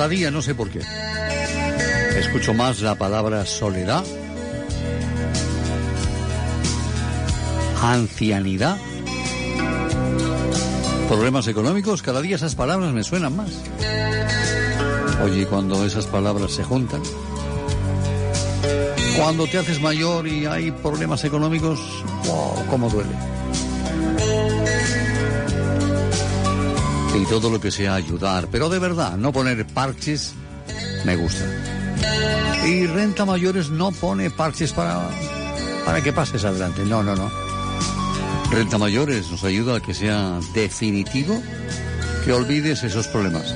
Cada día, no sé por qué. Escucho más la palabra soledad, ancianidad, problemas económicos. Cada día esas palabras me suenan más. Oye, cuando esas palabras se juntan, cuando te haces mayor y hay problemas económicos, wow, cómo duele. Y todo lo que sea ayudar, pero de verdad, no poner parches, me gusta. Y renta mayores no pone parches para, para que pases adelante, no, no, no. Renta mayores nos ayuda a que sea definitivo que olvides esos problemas.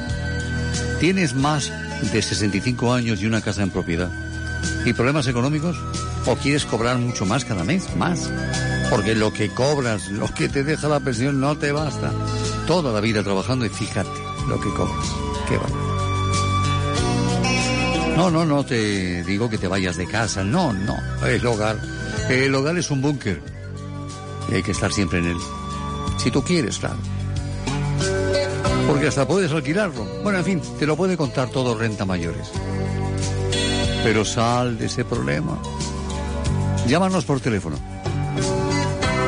¿Tienes más de 65 años y una casa en propiedad? ¿Y problemas económicos? ¿O quieres cobrar mucho más cada mes? Más. Porque lo que cobras, lo que te deja la pensión no te basta. Toda la vida trabajando y fíjate lo que cobras. Qué va. No, no, no te digo que te vayas de casa. No, no. El hogar. El hogar es un búnker. Y hay que estar siempre en él. Si tú quieres, claro. Porque hasta puedes alquilarlo. Bueno, en fin, te lo puede contar todo renta mayores. Pero sal de ese problema. Llámanos por teléfono.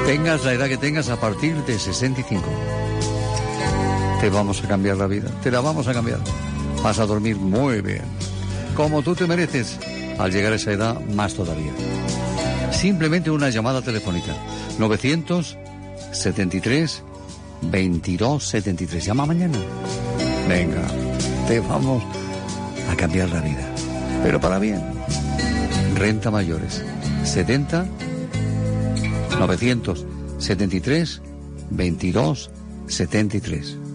Tengas la edad que tengas a partir de 65. Te vamos a cambiar la vida. Te la vamos a cambiar. Vas a dormir muy bien. Como tú te mereces. Al llegar a esa edad, más todavía. Simplemente una llamada telefónica. 973 2273. Llama mañana. Venga, te vamos a cambiar la vida. Pero para bien. Renta mayores. 70 973 22 73.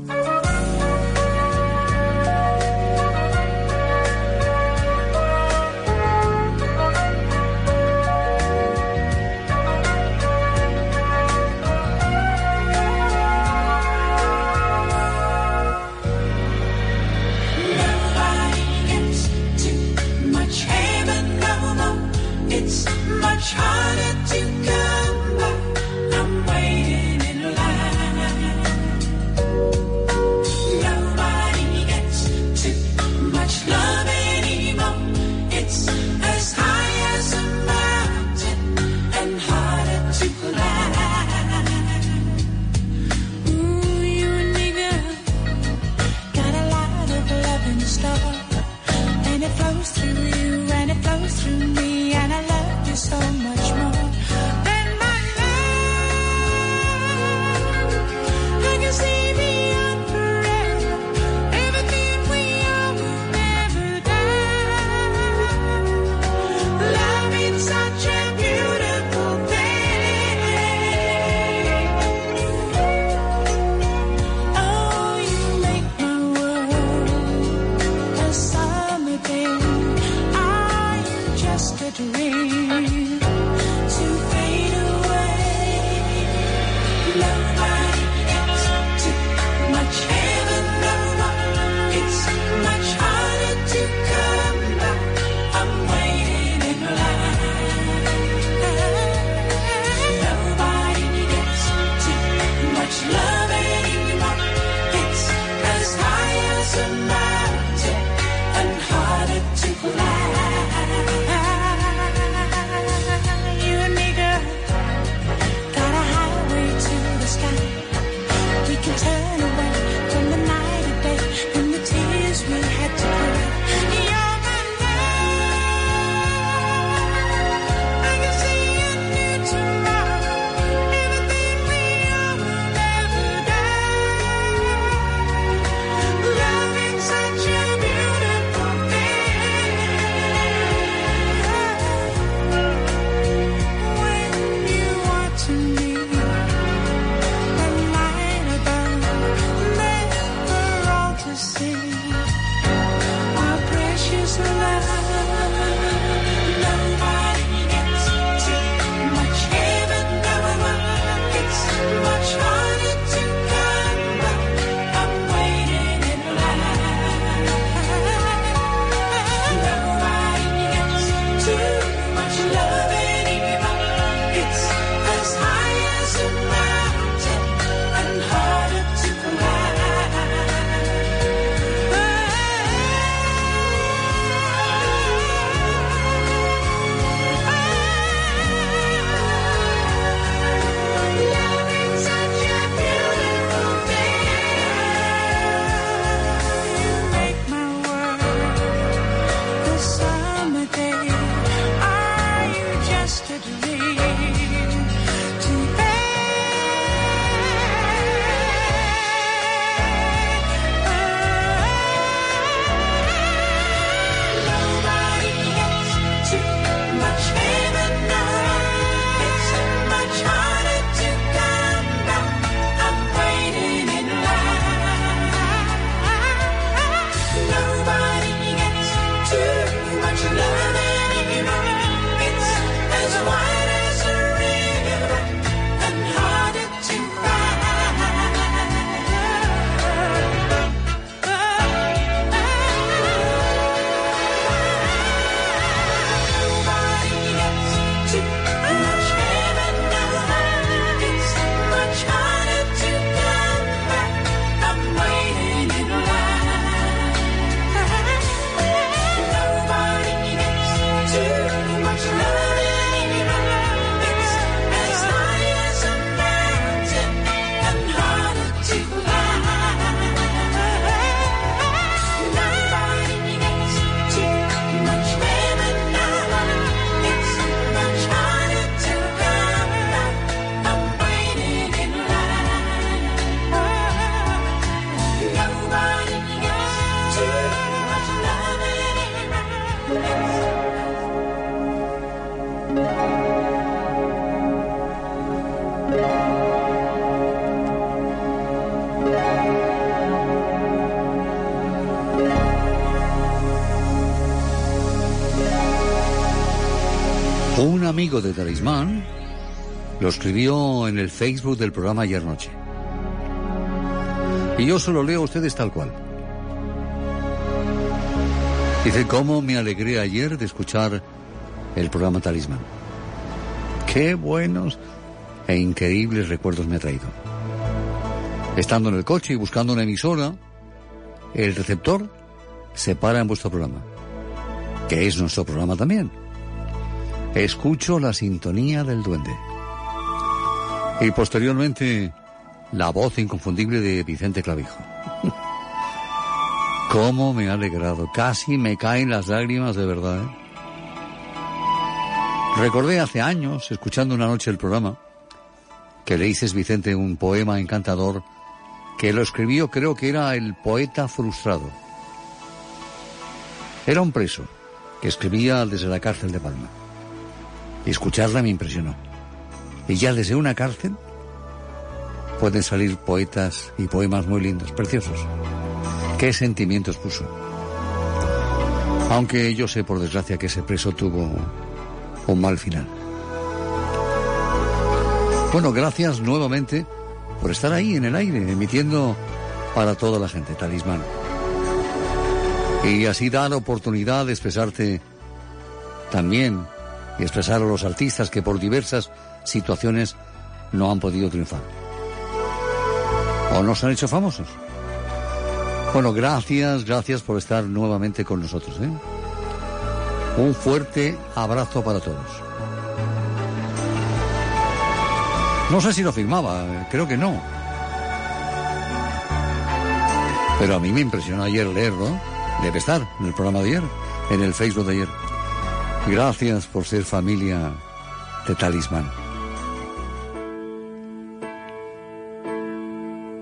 De Talismán lo escribió en el Facebook del programa ayer noche. Y yo se lo leo a ustedes tal cual. Dice, ¿cómo me alegré ayer de escuchar el programa Talismán? Qué buenos e increíbles recuerdos me ha traído. Estando en el coche y buscando una emisora, el receptor se para en vuestro programa, que es nuestro programa también. Escucho la sintonía del duende. Y posteriormente, la voz inconfundible de Vicente Clavijo. ¿Cómo me ha alegrado? Casi me caen las lágrimas de verdad. ¿eh? Recordé hace años, escuchando una noche el programa, que le dices, Vicente, un poema encantador que lo escribió, creo que era el poeta frustrado. Era un preso que escribía desde la cárcel de Palma. Escucharla me impresionó. Y ya desde una cárcel pueden salir poetas y poemas muy lindos, preciosos. ¿Qué sentimientos puso? Aunque yo sé por desgracia que ese preso tuvo un mal final. Bueno, gracias nuevamente por estar ahí en el aire, emitiendo para toda la gente, talismán. Y así dar oportunidad de expresarte también y expresar a los artistas que por diversas situaciones no han podido triunfar. O no se han hecho famosos. Bueno, gracias, gracias por estar nuevamente con nosotros. ¿eh? Un fuerte abrazo para todos. No sé si lo firmaba, creo que no. Pero a mí me impresionó ayer leerlo. Debe estar en el programa de ayer, en el Facebook de ayer. Gracias por ser familia de Talismán.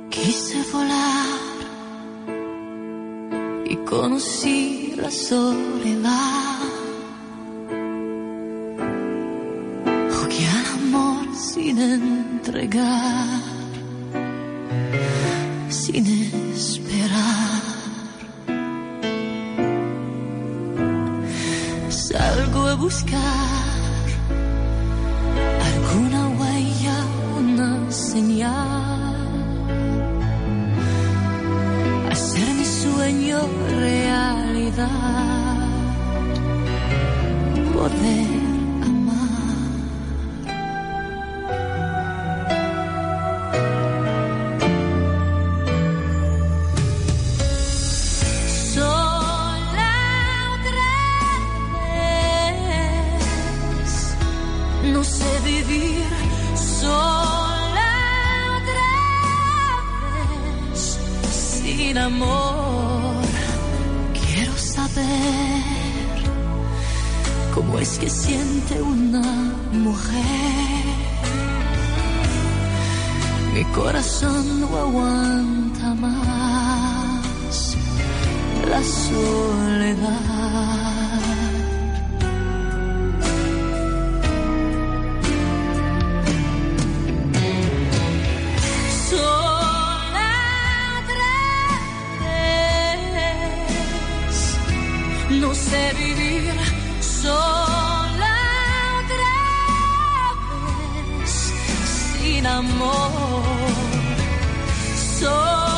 Quise volar y conocí la soledad. Jugué al amor sin entregar, sky. Sin amor. Sola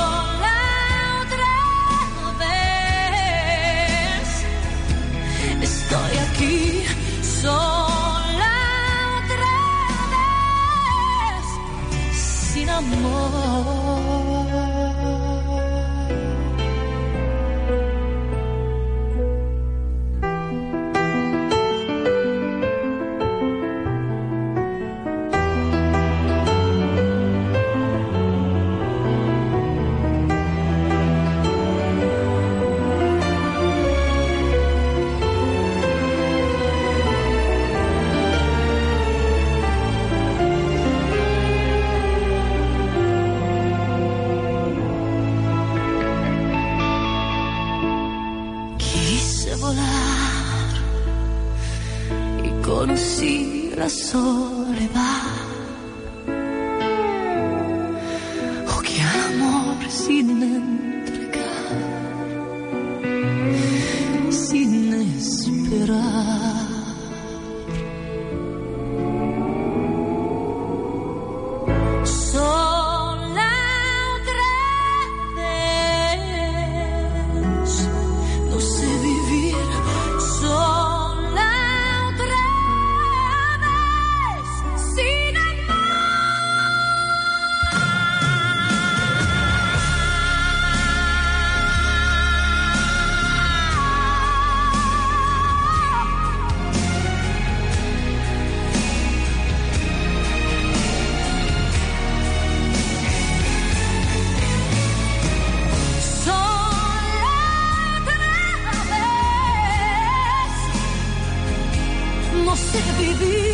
vez,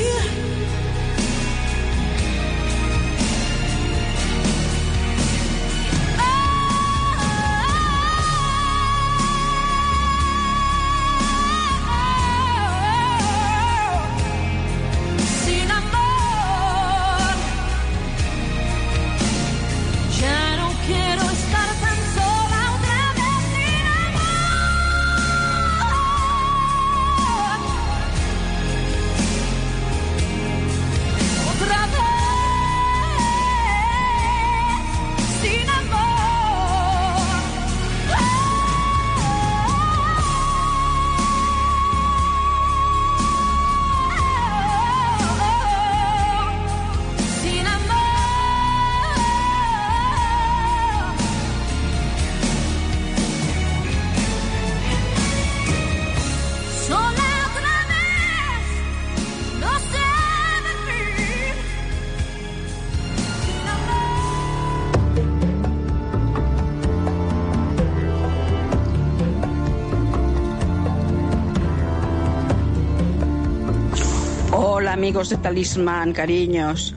de Talismán, cariños.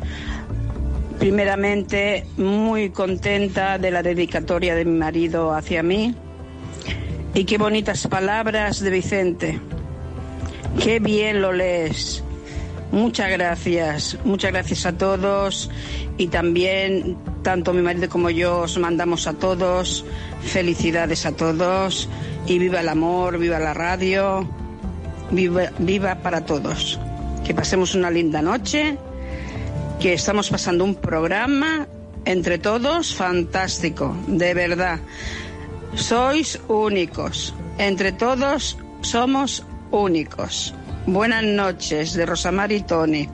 Primeramente, muy contenta de la dedicatoria de mi marido hacia mí. Y qué bonitas palabras de Vicente. Qué bien lo lees. Muchas gracias, muchas gracias a todos y también tanto mi marido como yo os mandamos a todos felicidades a todos y viva el amor, viva la radio, viva, viva para todos. Que pasemos una linda noche, que estamos pasando un programa entre todos fantástico, de verdad. Sois únicos, entre todos somos únicos. Buenas noches de Rosamar y Tony.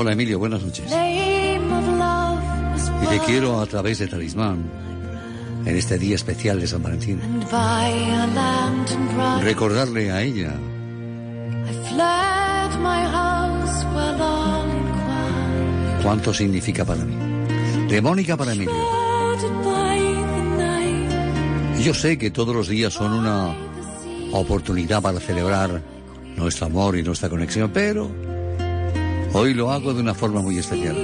Hola Emilio, buenas noches. Y te quiero a través de Talismán en este día especial de San Valentín. Recordarle a ella cuánto significa para mí. De Mónica para Emilio. Yo sé que todos los días son una oportunidad para celebrar nuestro amor y nuestra conexión, pero hoy lo hago de una forma muy especial.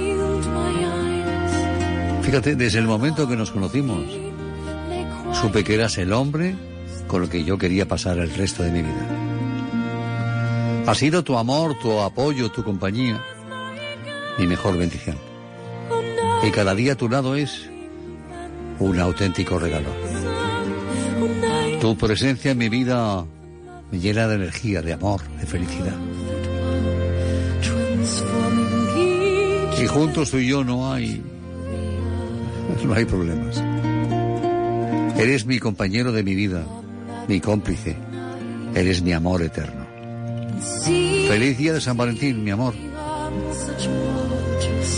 Fíjate, desde el momento que nos conocimos, supe que eras el hombre con el que yo quería pasar el resto de mi vida. Ha sido tu amor, tu apoyo, tu compañía, mi mejor bendición. Y cada día a tu lado es un auténtico regalo. Tu presencia en mi vida me llena de energía, de amor, de felicidad. Juntos tú y yo no hay. No hay problemas. Eres mi compañero de mi vida, mi cómplice. Eres mi amor eterno. Feliz día de San Valentín, mi amor.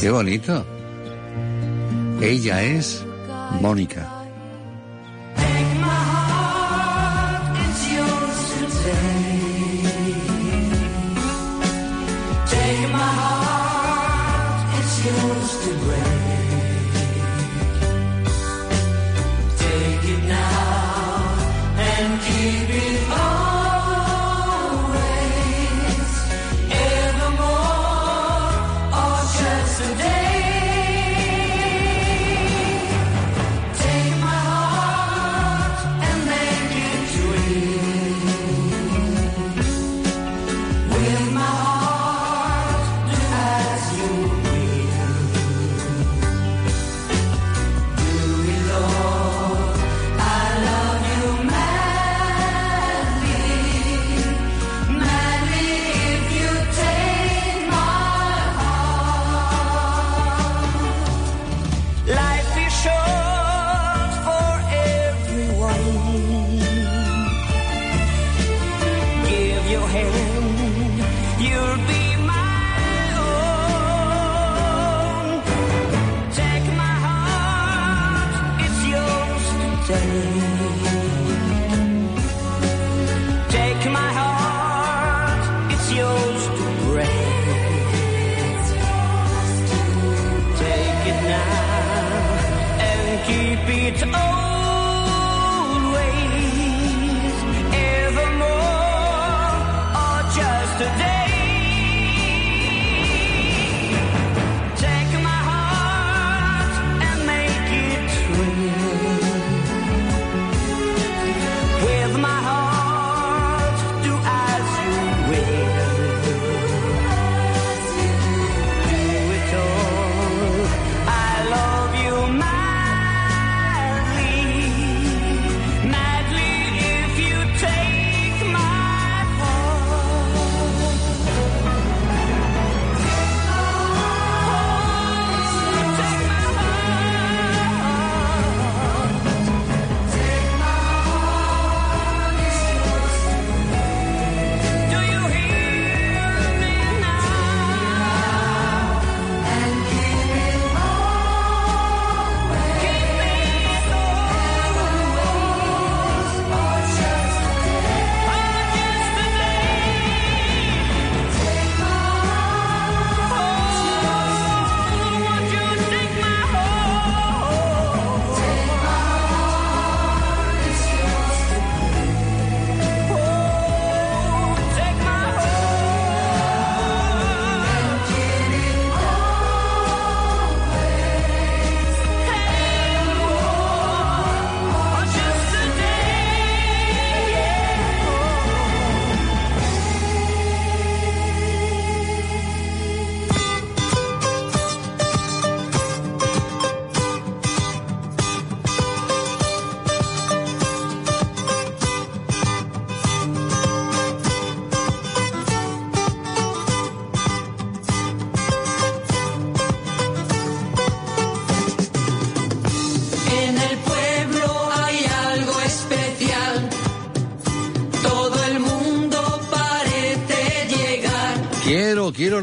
Qué bonito. Ella es Mónica.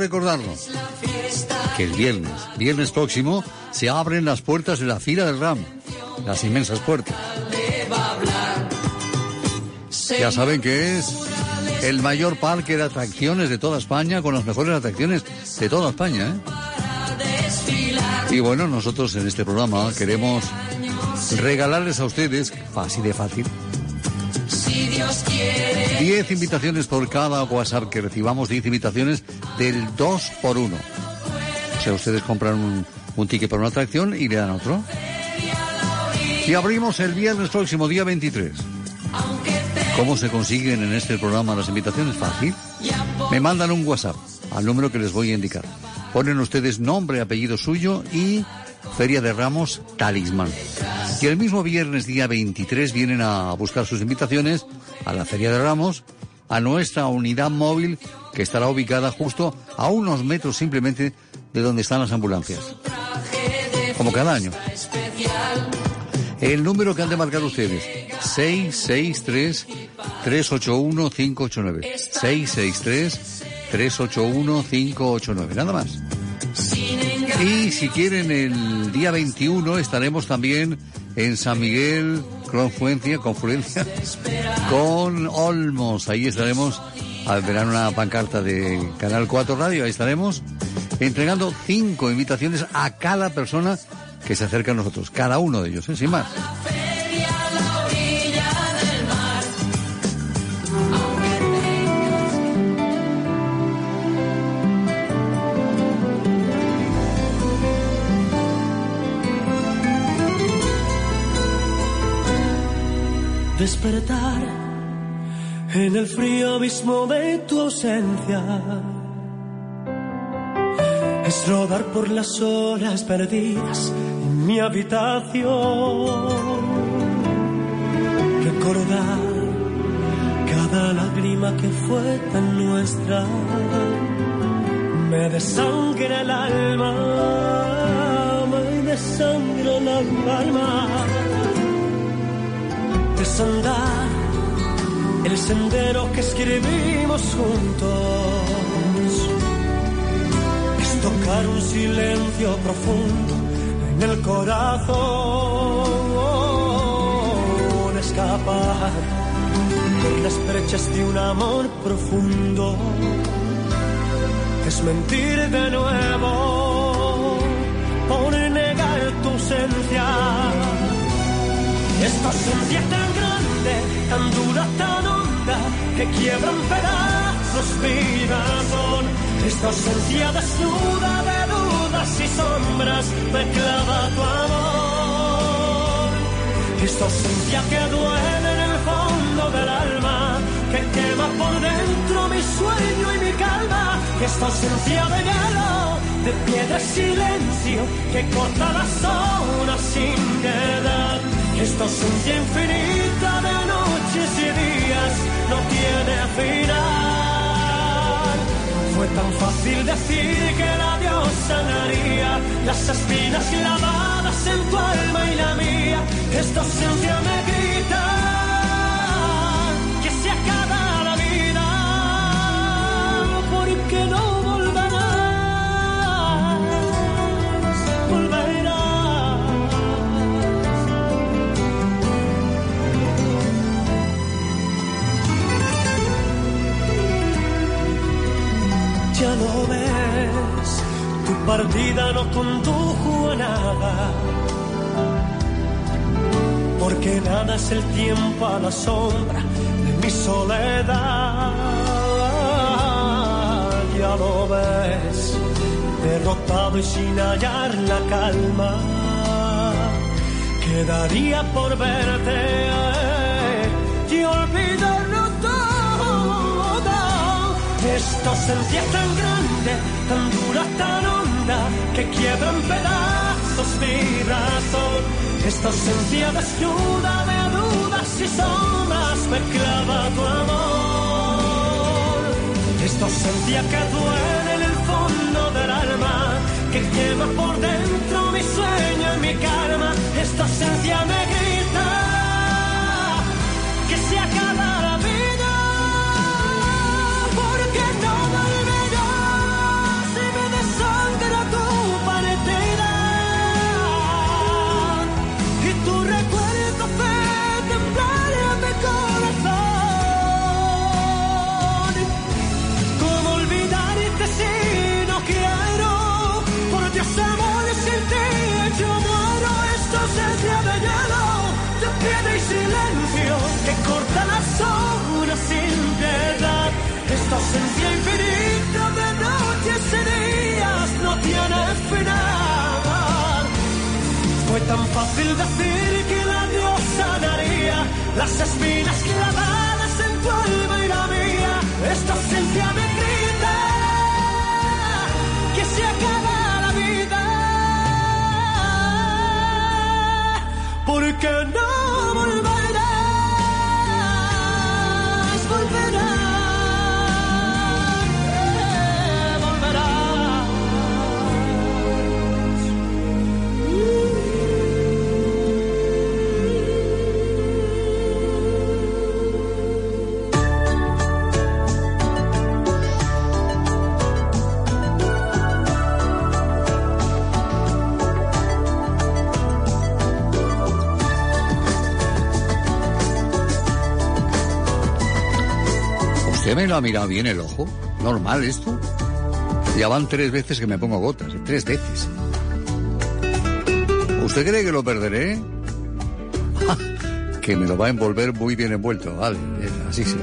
Recordarlo. Que el viernes, viernes próximo, se abren las puertas de la fila del RAM. Las inmensas puertas. Ya saben que es el mayor parque de atracciones de toda España, con las mejores atracciones de toda España. ¿eh? Y bueno, nosotros en este programa queremos regalarles a ustedes, así de fácil, 10 invitaciones por cada WhatsApp que recibamos, 10 invitaciones del 2 por 1. O sea, ustedes compran un, un ticket para una atracción y le dan otro. Y abrimos el viernes próximo, día 23. ¿Cómo se consiguen en este programa las invitaciones? Fácil. Me mandan un WhatsApp al número que les voy a indicar. Ponen ustedes nombre, apellido suyo y Feria de Ramos Talismán. Y el mismo viernes, día 23, vienen a buscar sus invitaciones a la Feria de Ramos, a nuestra unidad móvil que estará ubicada justo a unos metros simplemente de donde están las ambulancias. Como cada año. El número que han de marcar ustedes, 663-381-589. 663-381-589. Nada más. Y si quieren, el día 21 estaremos también en San Miguel, Confluencia, Confluencia, con Olmos. Ahí estaremos, al verán una pancarta de Canal 4 Radio, ahí estaremos entregando cinco invitaciones a cada persona que se acerca a nosotros, cada uno de ellos, ¿eh? sin más. Despertar en el frío abismo de tu ausencia. Es rodar por las horas perdidas en mi habitación. Recordar cada lágrima que fue tan nuestra. Me desangra el alma, me desangra el alma es andar el sendero que escribimos juntos. Es tocar un silencio profundo en el corazón. Escapar por las brechas de un amor profundo. Es mentir de nuevo por negar tu ausencia. Esta ausencia tan tan dura, tan honda, que quiebra en pedazos mi razón. Esta ausencia desnuda de dudas y sombras me clava tu amor. Esta ausencia que duele en el fondo del alma, que quema por dentro mi sueño y mi calma. Esta ausencia de hielo, de piedra y silencio, que corta las horas sin piedad. Esta ausencia infinita de noches y días no tiene final. Fue tan fácil decir que la Dios sanaría las espinas clavadas en tu alma y la mía. Esta ausencia me grita partida no condujo a nada, porque nada es el tiempo a la sombra de mi soledad. Ya lo ves, derrotado y sin hallar la calma, quedaría por verte y olvidarlo todo. Esta ausencia tan grande, tan dura, tan que quiebra en pedazos mi razón. Esta ausencia desnuda de dudas y sombras me clava tu amor. Esta ausencia que duele en el fondo del alma, que quema por dentro mi sueño y mi calma. Esta ausencia me decir que la Dios sanaría las espinas clavadas en tu alma y la mía. Esta ausencia me grita que se acaba la vida. Porque no ¿Usted me lo ha mirado bien el ojo? ¿Normal esto? Ya van tres veces que me pongo gotas, ¿eh? tres veces. ¿Usted cree que lo perderé? Que me lo va a envolver muy bien envuelto, vale, eh, así sí.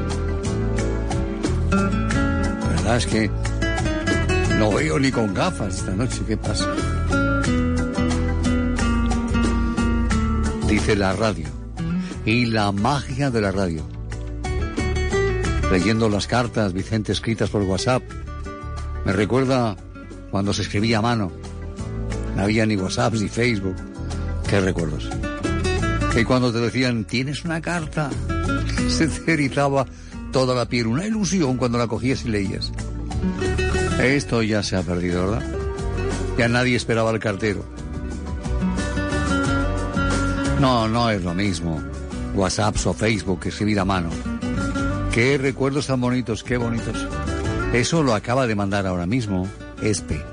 La verdad es que no veo ni con gafas esta noche, ¿qué pasa? Dice la radio y la magia de la radio leyendo las cartas, Vicente, escritas por WhatsApp. Me recuerda cuando se escribía a mano. No había ni WhatsApp ni Facebook. Qué recuerdos. Que cuando te decían, tienes una carta, se te erizaba toda la piel. Una ilusión cuando la cogías y leías. Esto ya se ha perdido, ¿verdad? Ya nadie esperaba al cartero. No, no es lo mismo. WhatsApp o Facebook escribir a mano. Qué recuerdos tan bonitos, qué bonitos. Eso lo acaba de mandar ahora mismo Espe.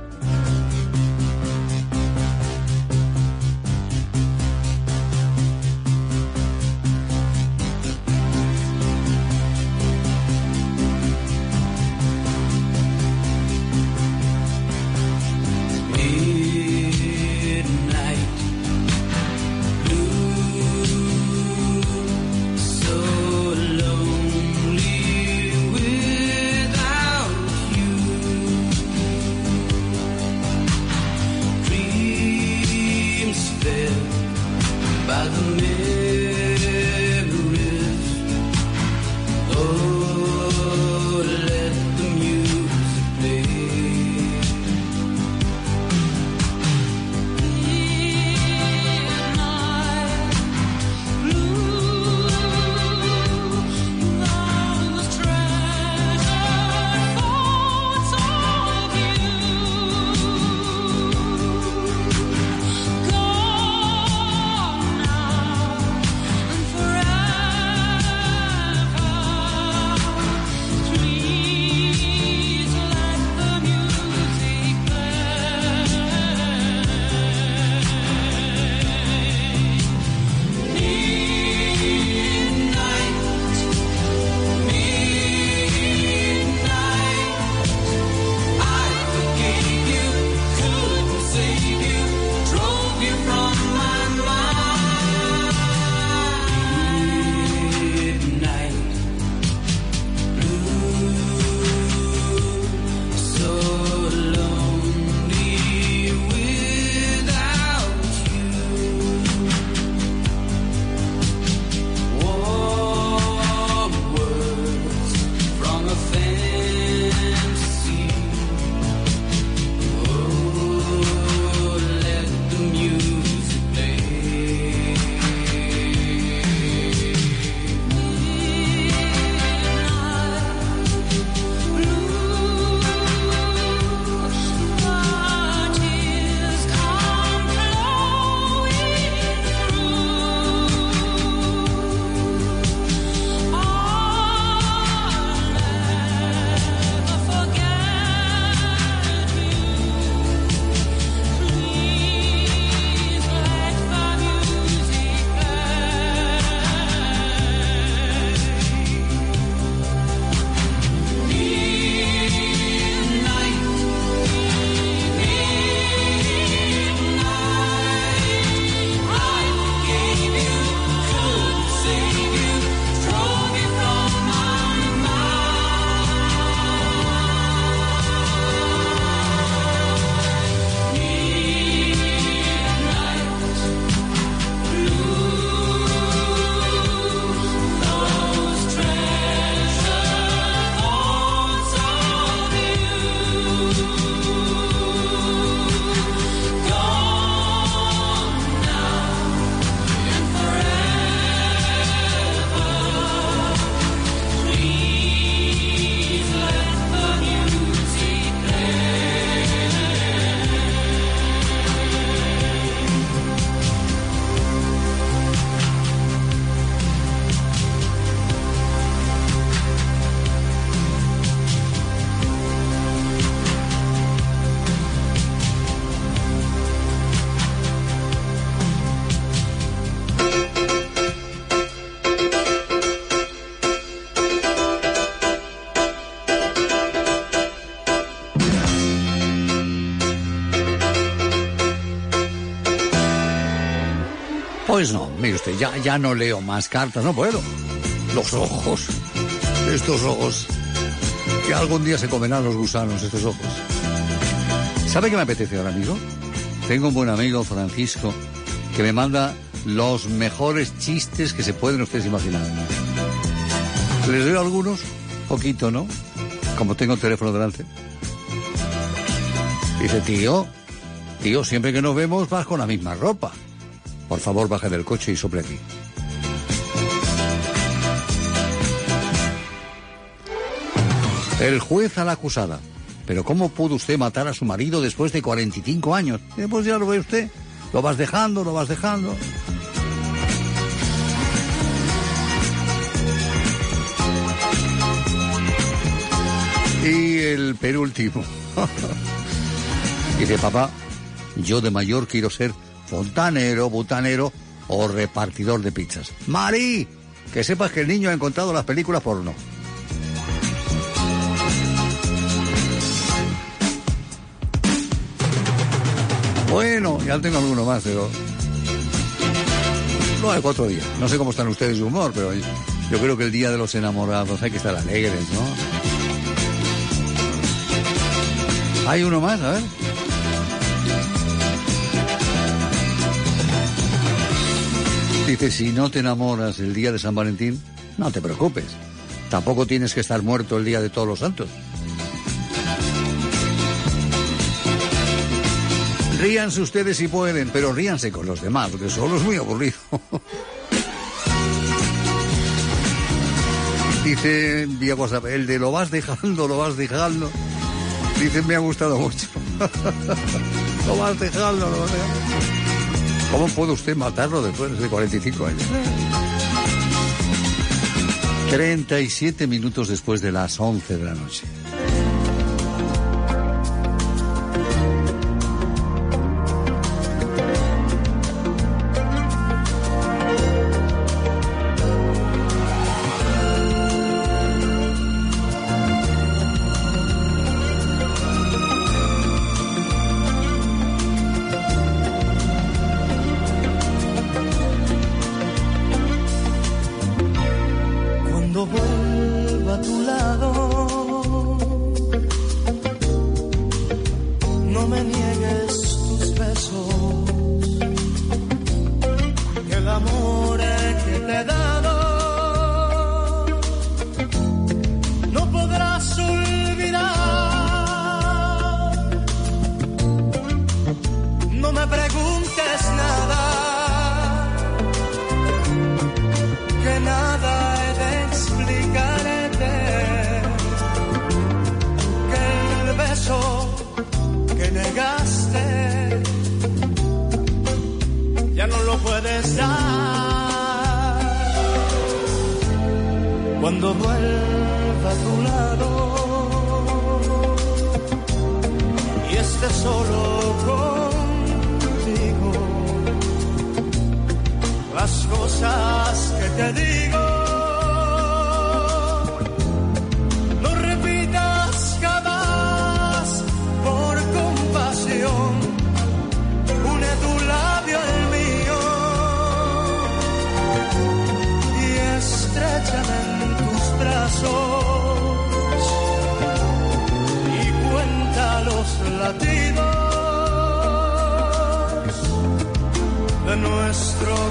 Pues no, mire usted, ya, ya no leo más cartas, no puedo. Los ojos, estos ojos, que algún día se comerán los gusanos, estos ojos. ¿Sabe qué me apetece ahora, amigo? Tengo un buen amigo, Francisco, que me manda los mejores chistes que se pueden ustedes imaginar. Les doy algunos, poquito, ¿no? Como tengo el teléfono delante. Dice, tío, tío, siempre que nos vemos vas con la misma ropa. Por favor, baje del coche y sople aquí. El juez a la acusada. Pero ¿cómo pudo usted matar a su marido después de 45 años? Pues ya lo ve usted. Lo vas dejando, lo vas dejando. Y el penúltimo. Dice, papá, yo de mayor quiero ser fontanero, butanero o repartidor de pizzas. Mari, que sepas que el niño ha encontrado las películas porno. Bueno, ya tengo alguno más, pero... Lo hago otro día. No sé cómo están ustedes de humor, pero yo creo que el día de los enamorados hay que estar alegres, ¿no? Hay uno más, a ver. Dice, si no te enamoras el día de San Valentín, no te preocupes. Tampoco tienes que estar muerto el día de todos los santos. Ríanse ustedes si pueden, pero ríanse con los demás, porque solo es muy aburrido. Dice WhatsApp, el de lo vas dejando, lo vas dejando. Dice, me ha gustado mucho. lo vas dejando, lo vas dejando. ¿Cómo puede usted matarlo después de 45 años? 37 minutos después de las 11 de la noche.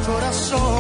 Corazón.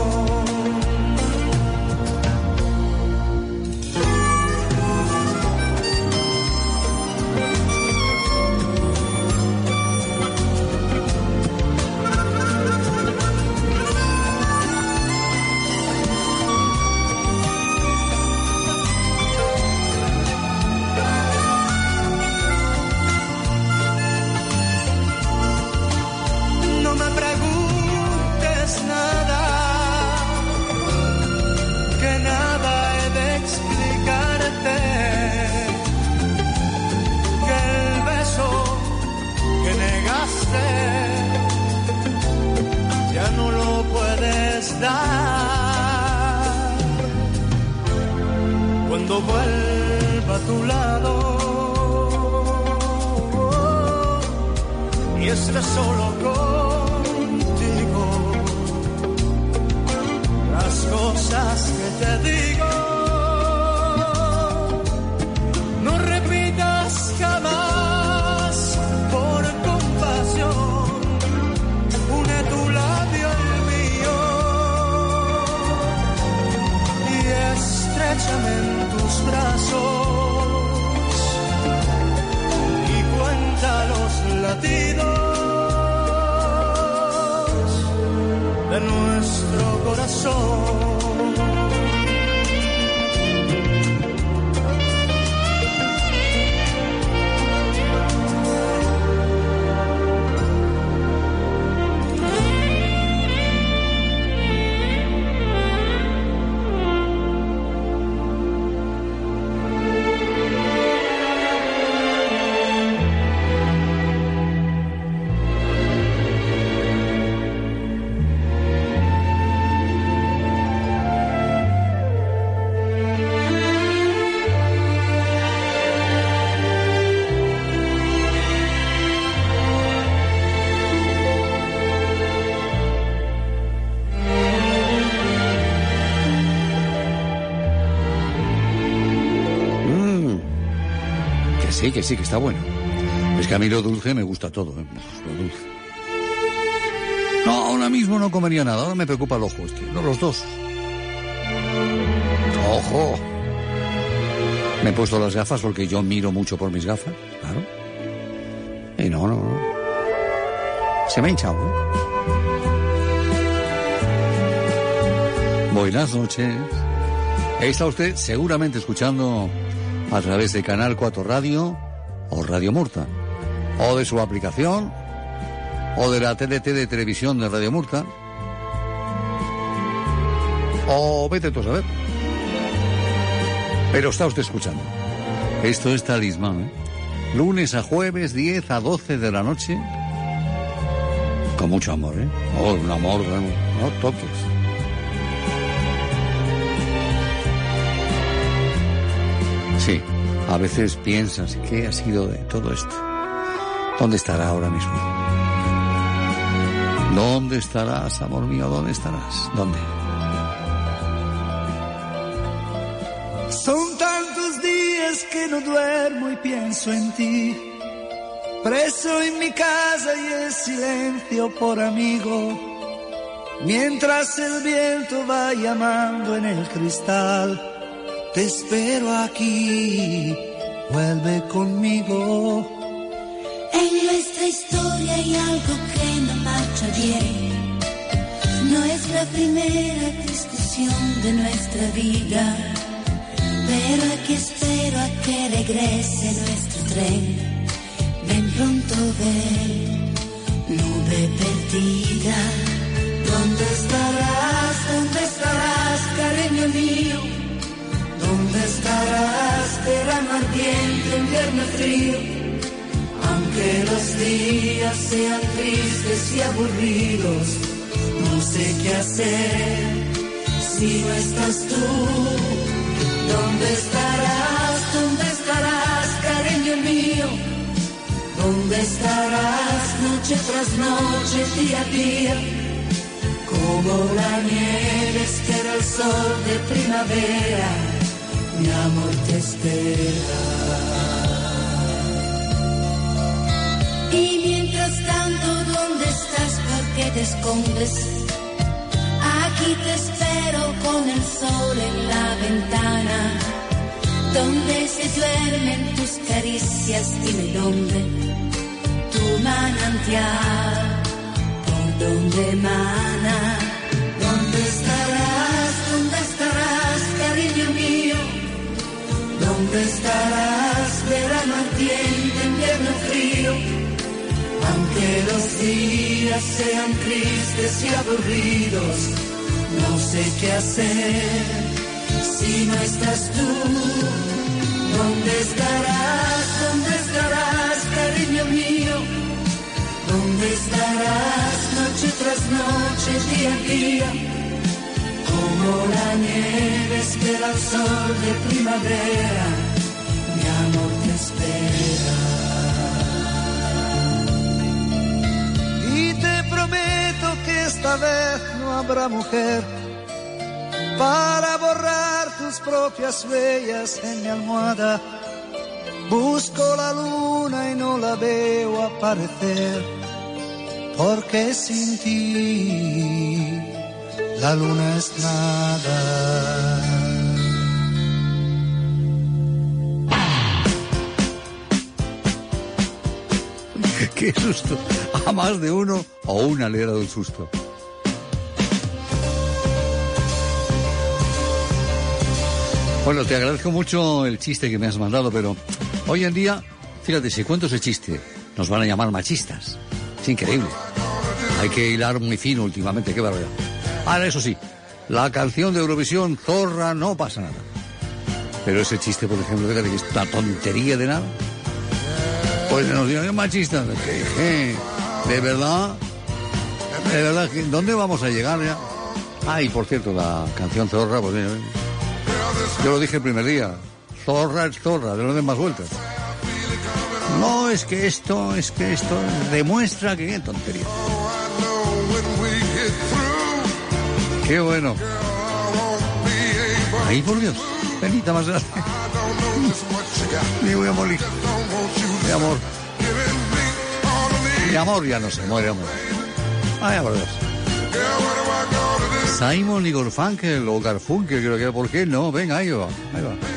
Que sí, que está bueno. Es que a mí lo dulce me gusta todo, ¿eh? lo dulce. No, ahora mismo no comería nada, ahora me preocupa el ojo, es que no los dos. ¡Ojo! Me he puesto las gafas porque yo miro mucho por mis gafas, claro. Y no, no, no. Se me ha hinchado, ¿eh? Buenas noches. Está usted seguramente escuchando a través de Canal 4 Radio Radio Murta, o de su aplicación, o de la TDT de televisión de Radio Murta, o vete tú a saber. Pero está usted escuchando. Esto es Talismán, ¿eh? Lunes a jueves, 10 a 12 de la noche. Con mucho amor, ¿eh? Oh, un amor, no toques. A veces piensas, ¿qué ha sido de todo esto? ¿Dónde estará ahora mismo? ¿Dónde estarás, amor mío? ¿Dónde estarás? ¿Dónde? Son tantos días que no duermo y pienso en ti. Preso en mi casa y el silencio por amigo. Mientras el viento va llamando en el cristal, te espero aquí, vuelve conmigo. En nuestra historia hay algo que no marcha bien. No es la primera discusión de nuestra vida, pero aquí espero a que regrese nuestro tren. Ven pronto, ven, nube perdida. ¿Dónde estarás? ¿Dónde estarás, cariño mío? ¿Dónde estarás, verano ardiente, invierno frío? Aunque los días sean tristes y aburridos, no sé qué hacer si no estás tú. ¿Dónde estarás? ¿Dónde estarás, cariño mío? ¿Dónde estarás noche tras noche, día a día? Como la nieve espera el sol de primavera, mi amor te espera. Y mientras tanto, ¿dónde estás? ¿Por qué te escondes? Aquí te espero con el sol en la ventana, donde se duermen tus caricias, dime dónde, tu manantial, por donde emana. ¿Dónde estarás? ¿Dónde estarás, verano ardiente, invierno frío? Aunque los días sean tristes y aburridos, no sé qué hacer si no estás tú. ¿Dónde estarás? ¿Dónde estarás, cariño mío? ¿Dónde estarás noche tras noche, día a día? La nieve espera el sol de primavera, mi amor te espera. Y te prometo que esta vez no habrá mujer para borrar tus propias huellas en mi almohada. Busco la luna y no la veo aparecer, porque sin ti la luna es nada. Qué susto. A más de uno o una le ha dado el susto. Bueno, te agradezco mucho el chiste que me has mandado, pero hoy en día, fíjate, si cuento ese chiste, nos van a llamar machistas. Es increíble. Hay que hilar muy fino últimamente, qué barbaridad. Ahora, eso sí, la canción de Eurovisión, Zorra, no pasa nada. Pero ese chiste, por ejemplo, fíjate que es una tontería de nada. Pues nos digan, machistas. ¿Qué? ¿Qué? ¿De verdad? ¿De verdad? ¿Dónde vamos a llegar ya? Ah, y por cierto, la canción Zorra, pues mira, yo lo dije el primer día. Zorra es zorra, de no den más vueltas. No, es que esto, es que esto demuestra que qué tontería. Qué bueno. Ahí por Dios, penita más grande. Me voy a morir. Mi amor. Mi amor ya no se muere, amor. Ay, por Dios. Simon y Garfunkel o Garfunkel, creo que era. ¿Por qué no? Venga, ahí va. Ahí va.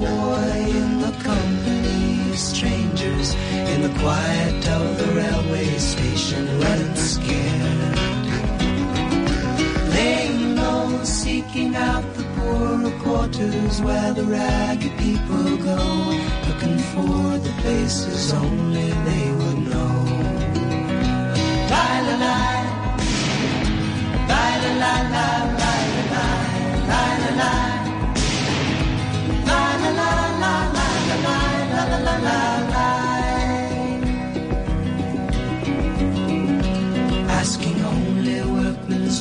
Boy in the company of strangers in the quiet of the railway station, running scared. Laying low, seeking out the poorer quarters where the ragged people go, looking for the places only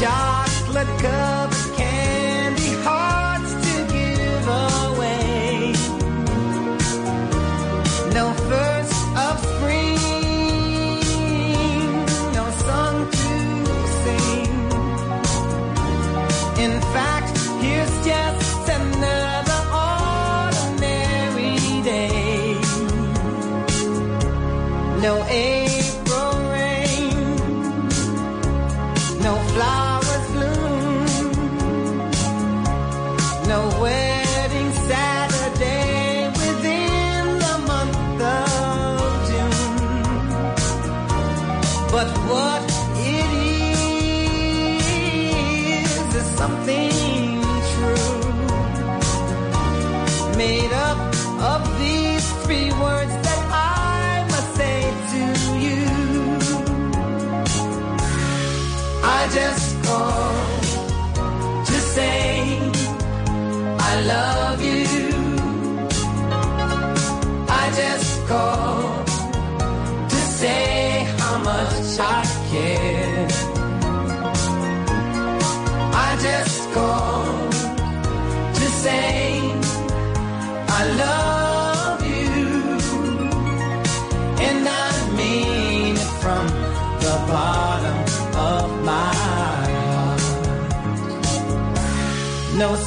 chocolate cup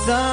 sun.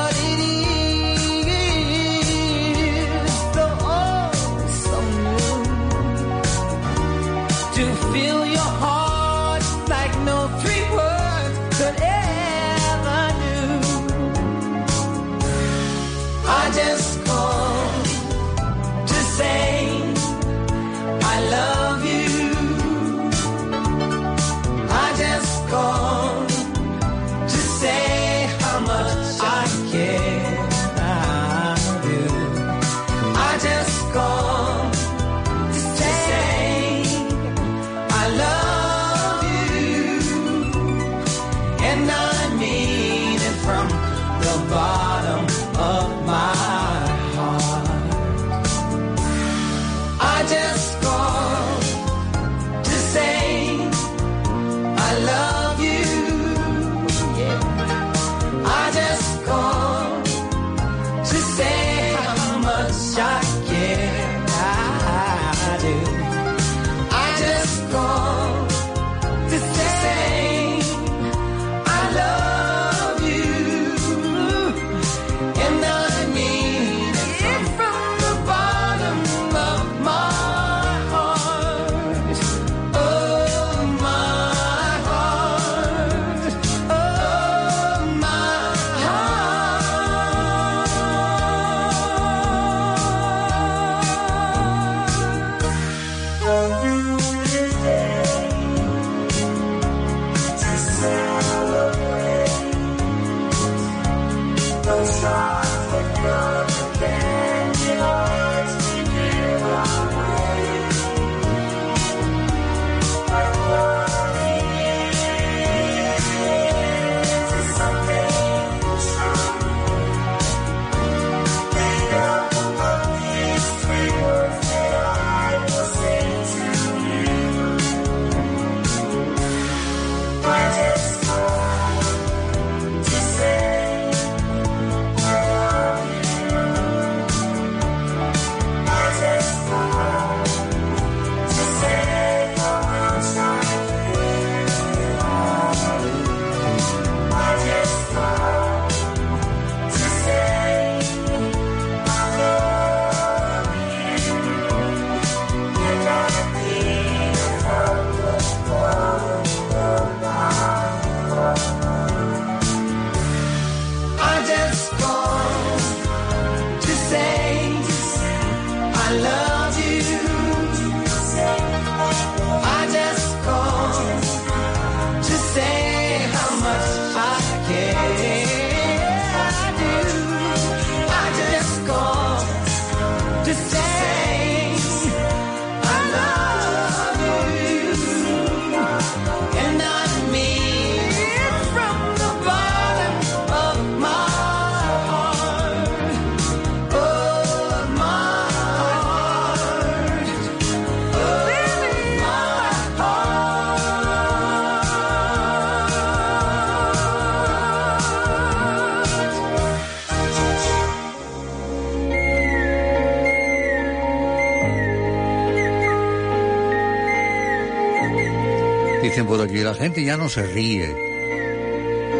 Aquí, la gente ya no se ríe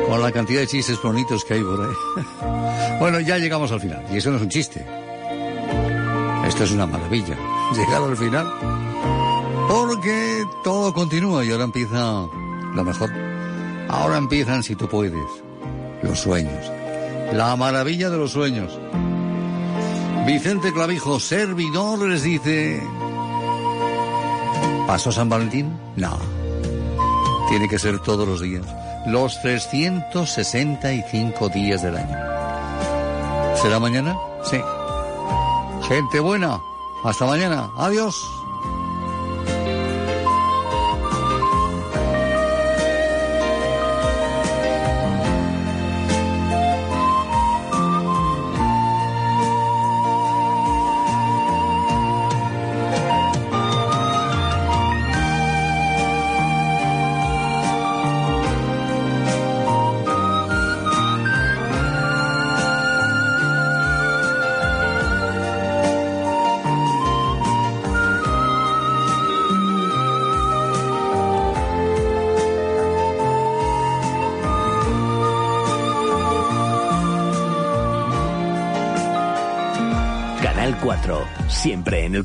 con la cantidad de chistes bonitos que hay por ahí. bueno, ya llegamos al final. Y eso no es un chiste. Esto es una maravilla. Llegar al final. Porque todo continúa y ahora empieza lo mejor. Ahora empiezan, si tú puedes, los sueños. La maravilla de los sueños. Vicente Clavijo, servidor, les dice... ¿Pasó San Valentín? No. Tiene que ser todos los días. Los 365 días del año. ¿Será mañana? Sí. Gente buena. Hasta mañana. Adiós. Siempre en el